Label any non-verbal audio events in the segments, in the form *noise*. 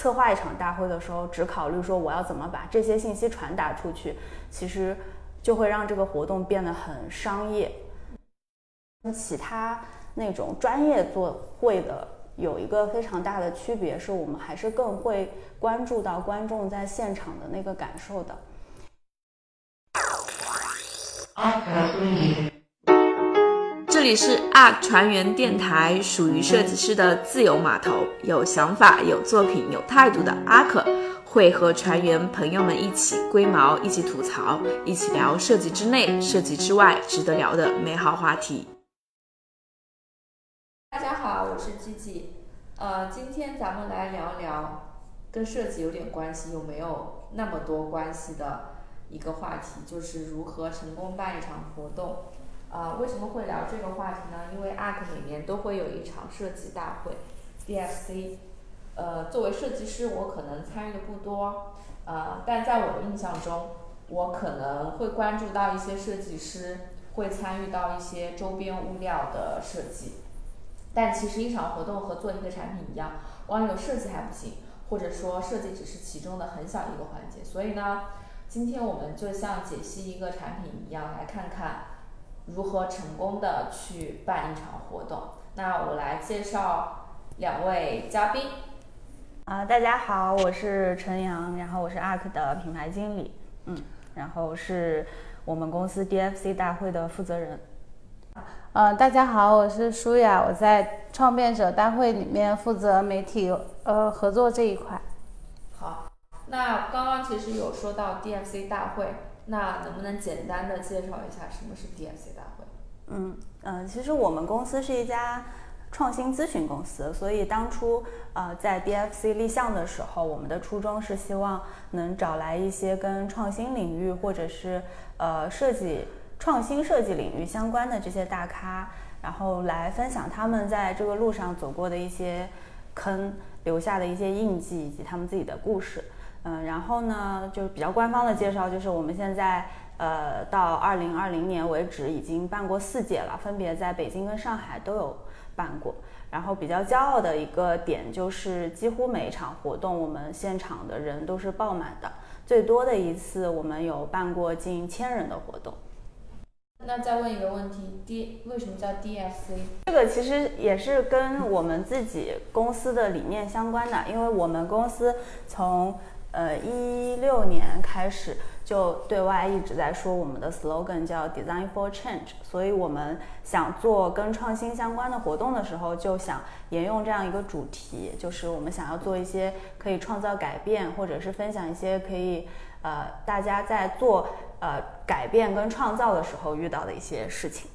策划一场大会的时候，只考虑说我要怎么把这些信息传达出去，其实就会让这个活动变得很商业。其他那种专业做会的有一个非常大的区别，是我们还是更会关注到观众在现场的那个感受的。这里是 ARK 船员电台，属于设计师的自由码头，有想法、有作品、有态度的 ARK 会和船员朋友们一起龟毛，一起吐槽，一起聊设计之内、设计之外值得聊的美好话题。大家好，我是 Gigi，呃，今天咱们来聊聊跟设计有点关系又没有那么多关系的一个话题，就是如何成功办一场活动。啊，为什么会聊这个话题呢？因为 ARK 每年都会有一场设计大会，DFC。呃，作为设计师，我可能参与的不多，呃，但在我的印象中，我可能会关注到一些设计师会参与到一些周边物料的设计。但其实一场活动和做一个产品一样，光有设计还不行，或者说设计只是其中的很小一个环节。所以呢，今天我们就像解析一个产品一样，来看看。如何成功的去办一场活动？那我来介绍两位嘉宾。啊，大家好，我是陈阳，然后我是 ARK 的品牌经理，嗯，然后是我们公司 DFC 大会的负责人。呃，大家好，我是舒雅，我在创变者大会里面负责媒体呃合作这一块。好，那刚刚其实有说到 DFC 大会。那能不能简单的介绍一下什么是 DFC 大会？嗯嗯，其实我们公司是一家创新咨询公司，所以当初呃在 DFC 立项的时候，我们的初衷是希望能找来一些跟创新领域或者是呃设计创新设计领域相关的这些大咖，然后来分享他们在这个路上走过的一些坑，留下的一些印记以及他们自己的故事。嗯，然后呢，就是比较官方的介绍，就是我们现在呃到二零二零年为止已经办过四届了，分别在北京跟上海都有办过。然后比较骄傲的一个点就是，几乎每一场活动我们现场的人都是爆满的，最多的一次我们有办过近千人的活动。那再问一个问题，D 为什么叫 DFC？这个其实也是跟我们自己公司的理念相关的，因为我们公司从呃，一六年开始就对外一直在说我们的 slogan 叫 Design for Change，所以我们想做跟创新相关的活动的时候，就想沿用这样一个主题，就是我们想要做一些可以创造改变，或者是分享一些可以呃大家在做呃改变跟创造的时候遇到的一些事情。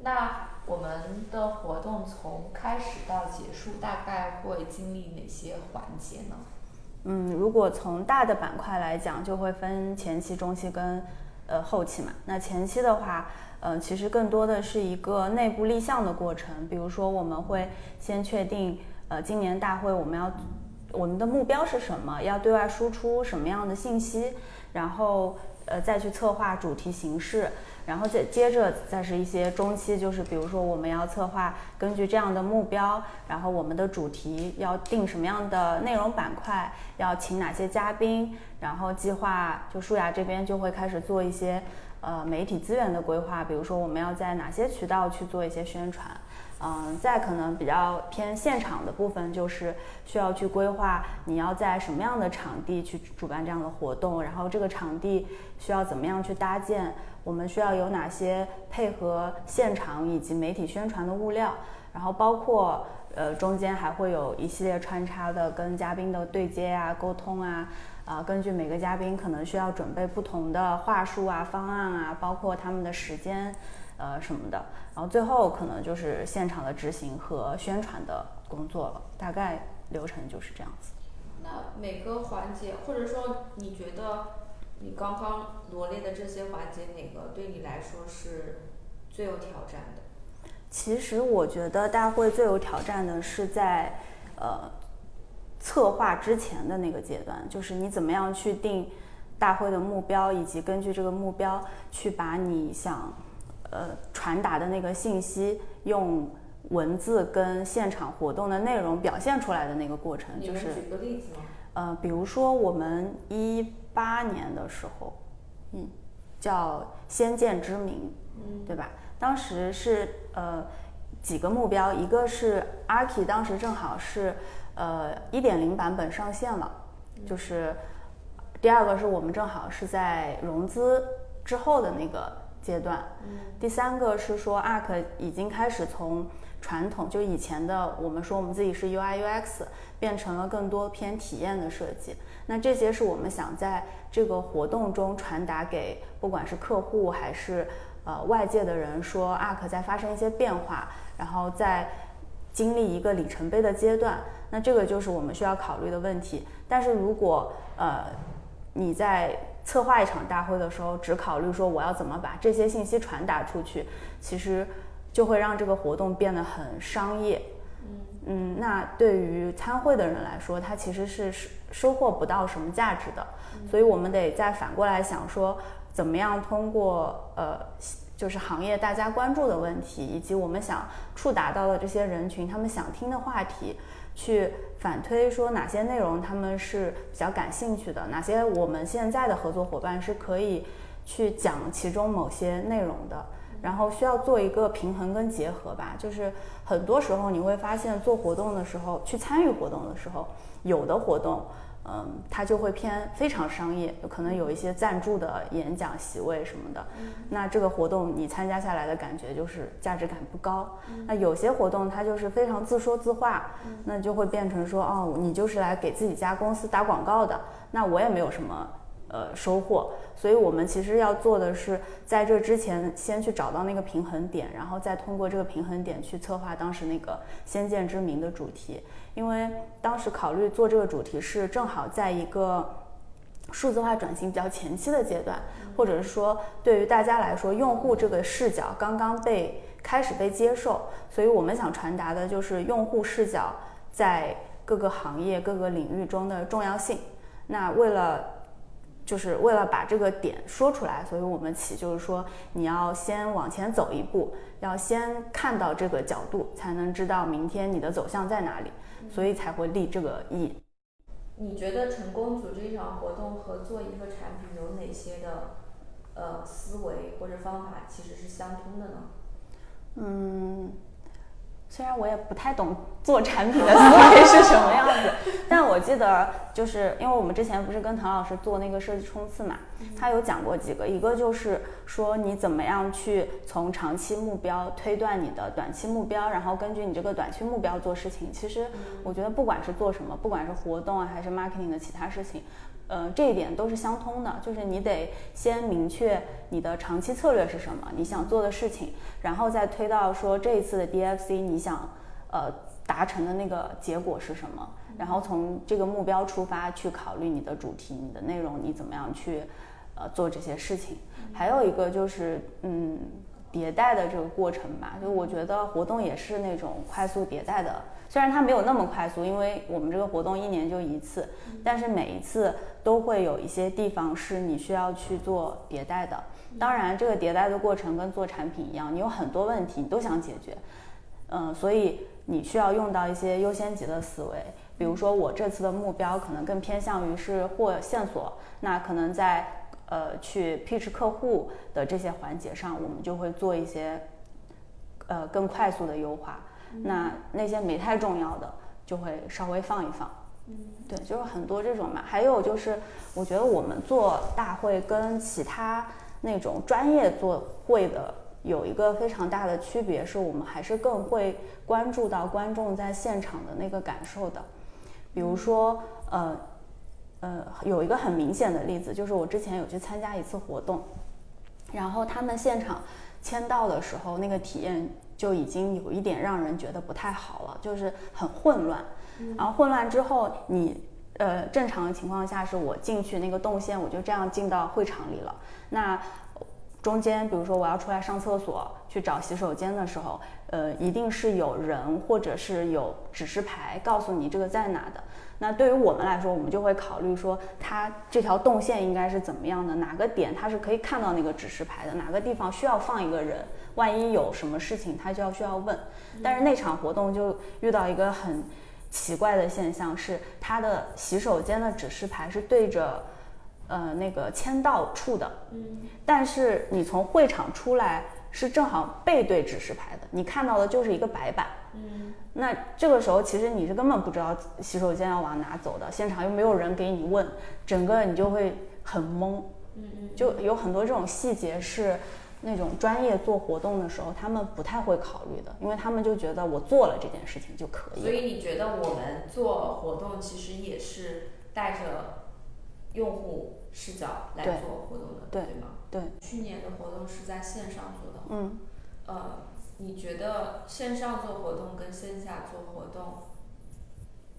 那我们的活动从开始到结束大概会经历哪些环节呢？嗯，如果从大的板块来讲，就会分前期、中期跟呃后期嘛。那前期的话，嗯，其实更多的是一个内部立项的过程。比如说，我们会先确定，呃，今年大会我们要我们的目标是什么，要对外输出什么样的信息，然后呃再去策划主题形式。然后再接着再是一些中期，就是比如说我们要策划，根据这样的目标，然后我们的主题要定什么样的内容板块，要请哪些嘉宾，然后计划就舒雅这边就会开始做一些呃媒体资源的规划，比如说我们要在哪些渠道去做一些宣传。嗯，再可能比较偏现场的部分，就是需要去规划你要在什么样的场地去主办这样的活动，然后这个场地需要怎么样去搭建，我们需要有哪些配合现场以及媒体宣传的物料，然后包括呃中间还会有一系列穿插的跟嘉宾的对接啊、沟通啊，啊根据每个嘉宾可能需要准备不同的话术啊、方案啊，包括他们的时间。呃，什么的，然后最后可能就是现场的执行和宣传的工作了，大概流程就是这样子。那每个环节，或者说你觉得你刚刚罗列的这些环节，哪个对你来说是最有挑战的？其实我觉得大会最有挑战的是在呃策划之前的那个阶段，就是你怎么样去定大会的目标，以及根据这个目标去把你想。呃，传达的那个信息用文字跟现场活动的内容表现出来的那个过程，就是举个例子吗？呃，比如说我们一八年的时候，嗯，叫《先见之明》，嗯，对吧？当时是呃几个目标，一个是 Arki 当时正好是呃一点零版本上线了，就是第二个是我们正好是在融资之后的那个阶段，嗯，第三个是说，Arc 已经开始从传统就以前的我们说我们自己是 UI UX，变成了更多偏体验的设计。那这些是我们想在这个活动中传达给不管是客户还是呃外界的人，说 Arc 在发生一些变化，然后在经历一个里程碑的阶段。那这个就是我们需要考虑的问题。但是如果呃你在策划一场大会的时候，只考虑说我要怎么把这些信息传达出去，其实。就会让这个活动变得很商业，嗯那对于参会的人来说，他其实是收收获不到什么价值的，所以我们得再反过来想说，怎么样通过呃，就是行业大家关注的问题，以及我们想触达到的这些人群，他们想听的话题，去反推说哪些内容他们是比较感兴趣的，哪些我们现在的合作伙伴是可以去讲其中某些内容的。然后需要做一个平衡跟结合吧，就是很多时候你会发现做活动的时候，去参与活动的时候，有的活动，嗯，它就会偏非常商业，有可能有一些赞助的演讲席位什么的，那这个活动你参加下来的感觉就是价值感不高。那有些活动它就是非常自说自话，那就会变成说，哦，你就是来给自己家公司打广告的，那我也没有什么。呃，收获，所以我们其实要做的是，在这之前先去找到那个平衡点，然后再通过这个平衡点去策划当时那个先见之明的主题。因为当时考虑做这个主题是正好在一个数字化转型比较前期的阶段，或者是说对于大家来说，用户这个视角刚刚被开始被接受，所以我们想传达的就是用户视角在各个行业各个领域中的重要性。那为了就是为了把这个点说出来，所以我们起就是说，你要先往前走一步，要先看到这个角度，才能知道明天你的走向在哪里，所以才会立这个意。你觉得成功组织一场活动和做一个产品有哪些的呃思维或者方法其实是相通的呢？嗯。虽然我也不太懂做产品的思维是什么样子，但我记得就是因为我们之前不是跟唐老师做那个设计冲刺嘛，他有讲过几个，一个就是说你怎么样去从长期目标推断你的短期目标，然后根据你这个短期目标做事情。其实我觉得不管是做什么，不管是活动啊还是 marketing 的其他事情。呃，这一点都是相通的，就是你得先明确你的长期策略是什么，你想做的事情，然后再推到说这一次的 DFC 你想呃达成的那个结果是什么，然后从这个目标出发去考虑你的主题、你的内容，你怎么样去呃做这些事情。还有一个就是嗯迭代的这个过程吧，就我觉得活动也是那种快速迭代的。虽然它没有那么快速，因为我们这个活动一年就一次，但是每一次都会有一些地方是你需要去做迭代的。当然，这个迭代的过程跟做产品一样，你有很多问题你都想解决，嗯，所以你需要用到一些优先级的思维。比如说，我这次的目标可能更偏向于是获线索，那可能在呃去 pitch 客户的这些环节上，我们就会做一些呃更快速的优化。那那些没太重要的就会稍微放一放，嗯，对，就是很多这种嘛。还有就是，我觉得我们做大会跟其他那种专业做会的有一个非常大的区别，是我们还是更会关注到观众在现场的那个感受的。比如说，呃，呃，有一个很明显的例子，就是我之前有去参加一次活动，然后他们现场签到的时候，那个体验。就已经有一点让人觉得不太好了，就是很混乱。然后混乱之后，你呃正常的情况下是我进去那个动线，我就这样进到会场里了。那中间比如说我要出来上厕所去找洗手间的时候，呃，一定是有人或者是有指示牌告诉你这个在哪的。那对于我们来说，我们就会考虑说，它这条动线应该是怎么样的，哪个点它是可以看到那个指示牌的，哪个地方需要放一个人，万一有什么事情，他就要需要问。但是那场活动就遇到一个很奇怪的现象，是它的洗手间的指示牌是对着。呃，那个签到处的，嗯，但是你从会场出来是正好背对指示牌的，你看到的就是一个白板，嗯，那这个时候其实你是根本不知道洗手间要往哪走的，现场又没有人给你问，整个你就会很懵，嗯嗯，就有很多这种细节是那种专业做活动的时候他们不太会考虑的，因为他们就觉得我做了这件事情就可以。所以你觉得我们做活动其实也是带着。用户视角来做活动的，对吗？对。去年的活动是在线上做的，嗯。呃，你觉得线上做活动跟线下做活动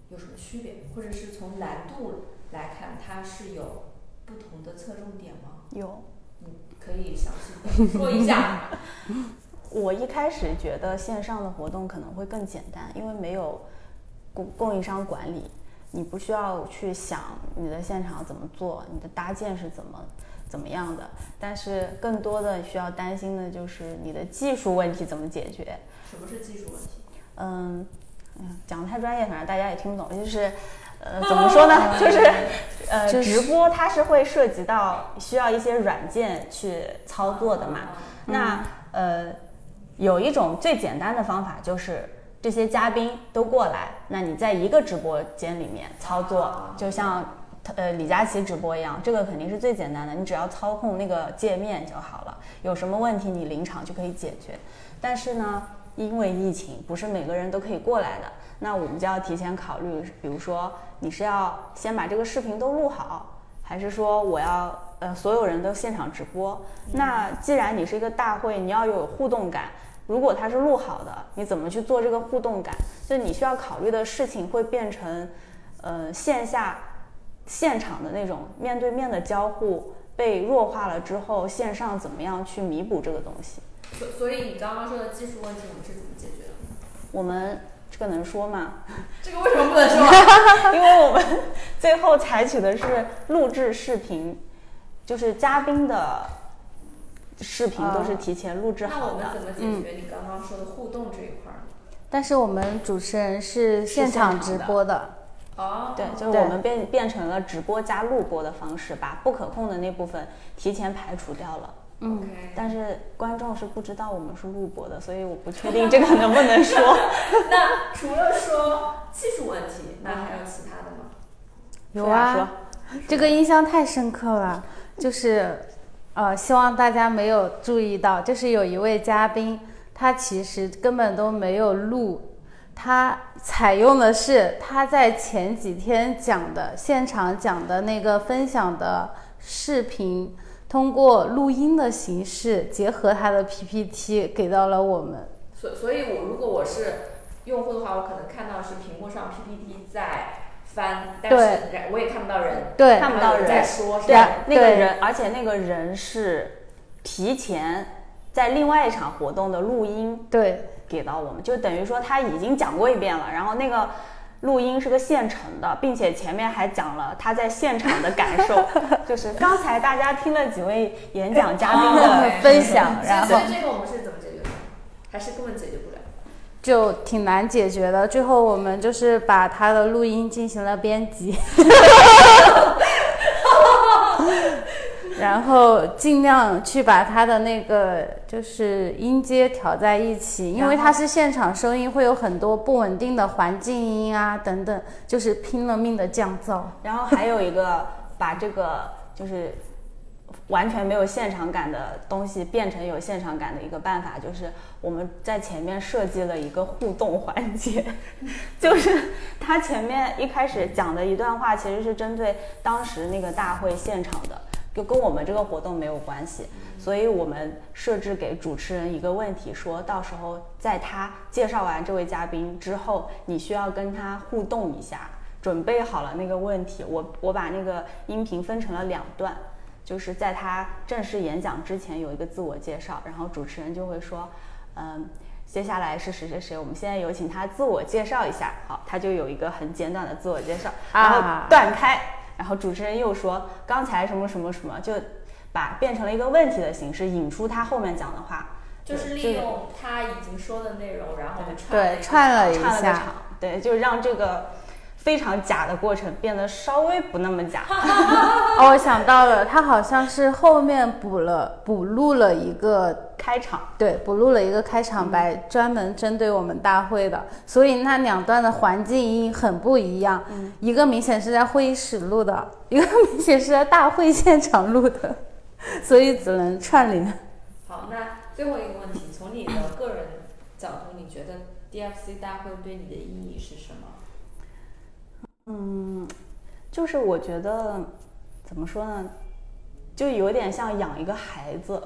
有什么区别？或者是从难度来看，它是有不同的侧重点吗？有。你可以详细说一下。*laughs* 我一开始觉得线上的活动可能会更简单，因为没有供供应商管理。你不需要去想你的现场怎么做，你的搭建是怎么怎么样的，但是更多的需要担心的就是你的技术问题怎么解决。什么是技术问题？嗯嗯，讲的太专业，反正大家也听不懂。就是，呃，怎么说呢？就是呃，直播它是会涉及到需要一些软件去操作的嘛。那呃，有一种最简单的方法就是。这些嘉宾都过来，那你在一个直播间里面操作，就像呃李佳琦直播一样，这个肯定是最简单的，你只要操控那个界面就好了。有什么问题你临场就可以解决。但是呢，因为疫情，不是每个人都可以过来的，那我们就要提前考虑，比如说你是要先把这个视频都录好，还是说我要呃所有人都现场直播？那既然你是一个大会，你要有互动感。如果它是录好的，你怎么去做这个互动感？就你需要考虑的事情会变成，呃，线下现场的那种面对面的交互被弱化了之后，线上怎么样去弥补这个东西？所所以你刚刚说的技术问题，我们是怎么解决的？我们这个能说吗？*laughs* 这个为什么不能说？*laughs* 因为我们 *laughs* 最后采取的是录制视频，就是嘉宾的。视频都是提前录制好的。那我们怎么解决你刚刚说的互动这一块儿？但是我们主持人是现场直播的。哦。对，就是我们变变成了直播加录播的方式，把不可控的那部分提前排除掉了。嗯。但是观众是不知道我们是录播的，所以我不确定这个能不能说。*laughs* 那除了说技术问题，那还有其他的吗？有啊。这个印象太深刻了，就是。呃，希望大家没有注意到，就是有一位嘉宾，他其实根本都没有录，他采用的是他在前几天讲的现场讲的那个分享的视频，通过录音的形式结合他的 PPT 给到了我们。所所以，我如果我是用户的话，我可能看到是屏幕上 PPT 在。翻，但是我也看不到人，对，看不到人在说，对，那个人，而且那个人是提前在另外一场活动的录音，对，给到我们，就等于说他已经讲过一遍了，然后那个录音是个现成的，并且前面还讲了他在现场的感受，*laughs* 就是刚才大家听了几位演讲嘉宾的 *laughs* 分享，然后所以这个我们是怎么解决的？还是根本解决不了？就挺难解决的，最后我们就是把他的录音进行了编辑，*laughs* *laughs* 然后尽量去把他的那个就是音阶调在一起，因为他是现场收音，会有很多不稳定的环境音啊等等，就是拼了命的降噪。然后还有一个把这个就是。完全没有现场感的东西变成有现场感的一个办法，就是我们在前面设计了一个互动环节，*laughs* 就是他前面一开始讲的一段话，其实是针对当时那个大会现场的，就跟我们这个活动没有关系。所以我们设置给主持人一个问题，说到时候在他介绍完这位嘉宾之后，你需要跟他互动一下，准备好了那个问题。我我把那个音频分成了两段。就是在他正式演讲之前有一个自我介绍，然后主持人就会说，嗯，接下来是谁谁谁，我们现在有请他自我介绍一下。好，他就有一个很简短的自我介绍，然后断开，然后主持人又说刚才什么什么什么，就把变成了一个问题的形式，引出他后面讲的话。就是利用他已经说的内容，然后对串了一下，对，就让这个非常假的过程变得稍微不那么假。哦，我想到了，他好像是后面补了补录了一个开场，对，补录了一个开场白，专门针对我们大会的，所以那两段的环境音很不一样，一个明显是在会议室录的，一个明显是在大会现场录的，所以只能串联。好，那。最后一个问题，从你的个人角度，你觉得 DFC 大会对你的意义是什么？嗯，就是我觉得怎么说呢，就有点像养一个孩子。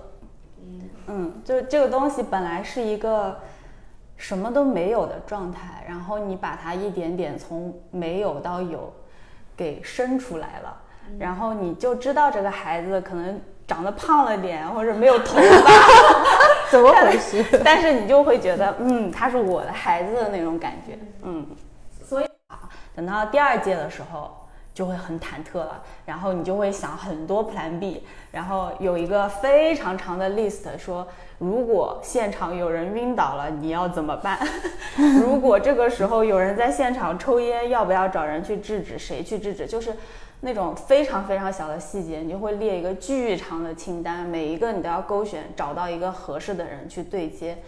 嗯嗯，就这个东西本来是一个什么都没有的状态，然后你把它一点点从没有到有给生出来了，然后你就知道这个孩子可能。长得胖了点，或者没有头发，*laughs* 怎么回事？但是你就会觉得，嗯，他是我的孩子的那种感觉，嗯。所以，等到第二届的时候，就会很忐忑了。然后你就会想很多 Plan B，然后有一个非常长的 list，说如果现场有人晕倒了，你要怎么办？*laughs* 如果这个时候有人在现场抽烟，要不要找人去制止？谁去制止？就是。那种非常非常小的细节，你就会列一个巨长的清单，每一个你都要勾选，找到一个合适的人去对接，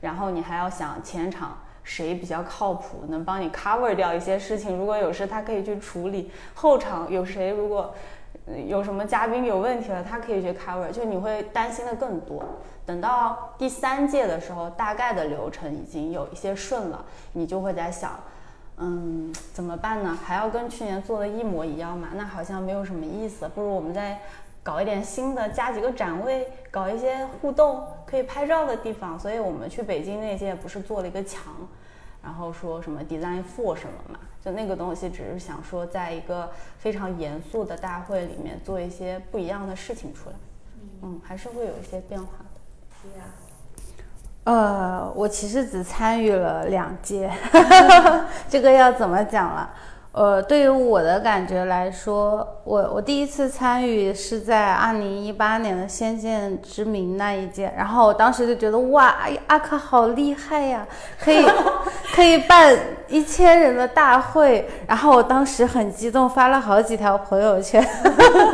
然后你还要想前场谁比较靠谱，能帮你 cover 掉一些事情，如果有事他可以去处理；后场有谁如果有什么嘉宾有问题了，他可以去 cover，就你会担心的更多。等到第三届的时候，大概的流程已经有一些顺了，你就会在想。嗯，怎么办呢？还要跟去年做的一模一样吗？那好像没有什么意思。不如我们再搞一点新的，加几个展位，搞一些互动可以拍照的地方。所以我们去北京那届不是做了一个墙，然后说什么 design for 什么嘛？就那个东西，只是想说，在一个非常严肃的大会里面做一些不一样的事情出来。嗯，还是会有一些变化的。对呀。呃，我其实只参与了两届，*laughs* 这个要怎么讲了？呃，对于我的感觉来说，我我第一次参与是在二零一八年的《仙剑之名》那一届，然后我当时就觉得哇，阿克好厉害呀，*laughs* 可以可以办一千人的大会，然后我当时很激动，发了好几条朋友圈，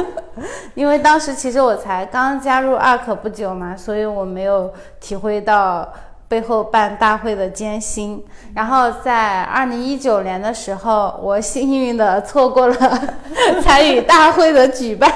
*laughs* 因为当时其实我才刚加入阿克不久嘛，所以我没有体会到。背后办大会的艰辛，然后在二零一九年的时候，我幸运的错过了 *laughs* 参与大会的举办，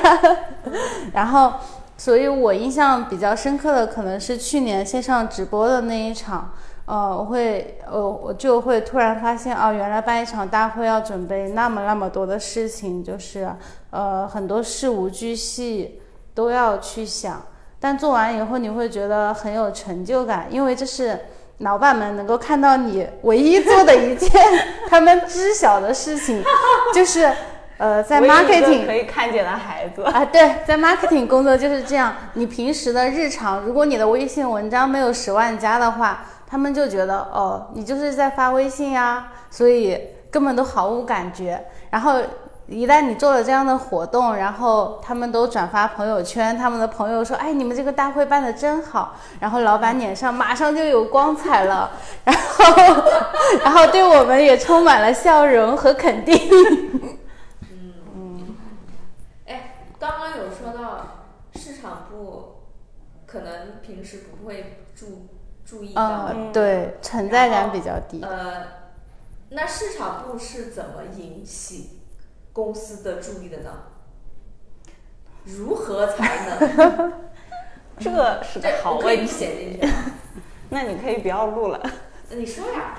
然后，所以我印象比较深刻的可能是去年线上直播的那一场，呃，我会，呃，我就会突然发现，哦，原来办一场大会要准备那么那么多的事情，就是，呃，很多事无巨细都要去想。但做完以后，你会觉得很有成就感，因为这是老板们能够看到你唯一做的一件 *laughs* 他们知晓的事情，就是呃，在 marketing 可以看见的孩子啊，对，在 marketing 工作就是这样。你平时的日常，如果你的微信文章没有十万加的话，他们就觉得哦，你就是在发微信呀，所以根本都毫无感觉。然后。一旦你做了这样的活动，然后他们都转发朋友圈，他们的朋友说：“哎，你们这个大会办的真好。”然后老板脸上马上就有光彩了，然后，然后对我们也充满了笑容和肯定。嗯嗯。哎，刚刚有说到市场部，可能平时不会注注意到，对，存在感比较低。呃，那市场部是怎么引起？公司的注意的呢？如何才能？*laughs* 这是个好问题。*laughs* 那你可以不要录了。那你说呀。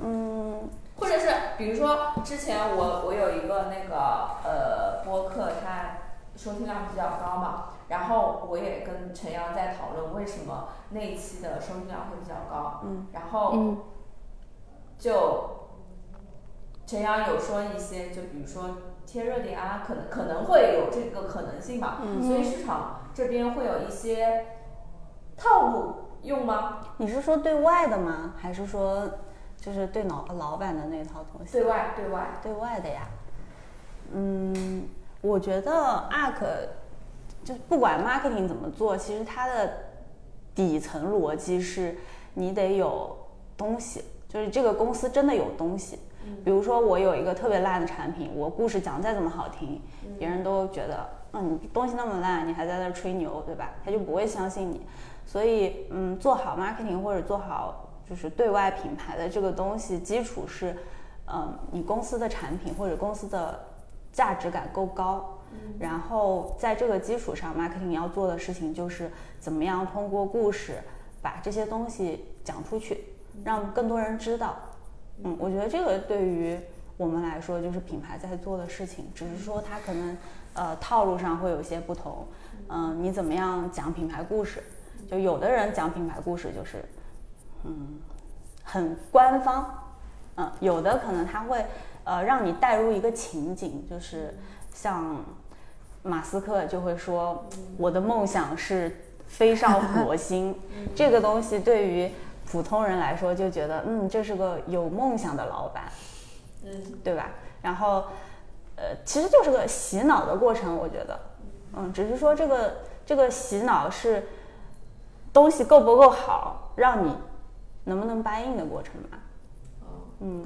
嗯。或者是比如说，之前我我有一个那个呃播客，它收听量比较高嘛，然后我也跟陈阳在讨论为什么那一期的收听量会比较高。嗯。然后就陈阳有说一些，就比如说。贴热点啊，可能可能会有这个可能性吧，所以市场这边会有一些套路，用吗？你是说对外的吗？还是说就是对老老板的那套东西？对外，对外。对外的呀。嗯，我觉得 ARK 就不管 marketing 怎么做，其实它的底层逻辑是你得有东西，就是这个公司真的有东西。比如说我有一个特别烂的产品，我故事讲再怎么好听，别人都觉得，嗯，你东西那么烂，你还在那吹牛，对吧？他就不会相信你。所以，嗯，做好 marketing 或者做好就是对外品牌的这个东西，基础是，嗯，你公司的产品或者公司的价值感够高。然后在这个基础上，marketing 要做的事情就是怎么样通过故事把这些东西讲出去，让更多人知道。嗯，我觉得这个对于我们来说就是品牌在做的事情，只是说它可能呃套路上会有些不同。嗯，你怎么样讲品牌故事？就有的人讲品牌故事就是嗯很官方，嗯，有的可能他会呃让你带入一个情景，就是像马斯克就会说我的梦想是飞上火星，*laughs* 这个东西对于。普通人来说就觉得，嗯，这是个有梦想的老板，嗯，对吧？然后，呃，其实就是个洗脑的过程，我觉得，嗯，只是说这个这个洗脑是东西够不够好，让你能不能答应的过程吧。哦，嗯，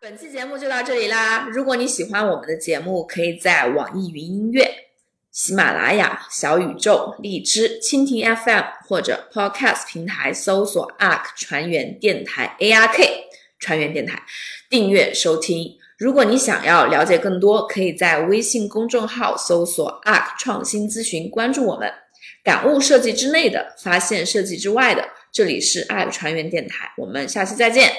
本期节目就到这里啦。如果你喜欢我们的节目，可以在网易云音乐。喜马拉雅、小宇宙、荔枝、蜻蜓 FM 或者 Podcast 平台搜索 ARK 船员电台 ARK 船员电台，订阅收听。如果你想要了解更多，可以在微信公众号搜索 ARK 创新咨询，关注我们。感悟设计之内的，发现设计之外的。这里是 ARK 船员电台，我们下期再见。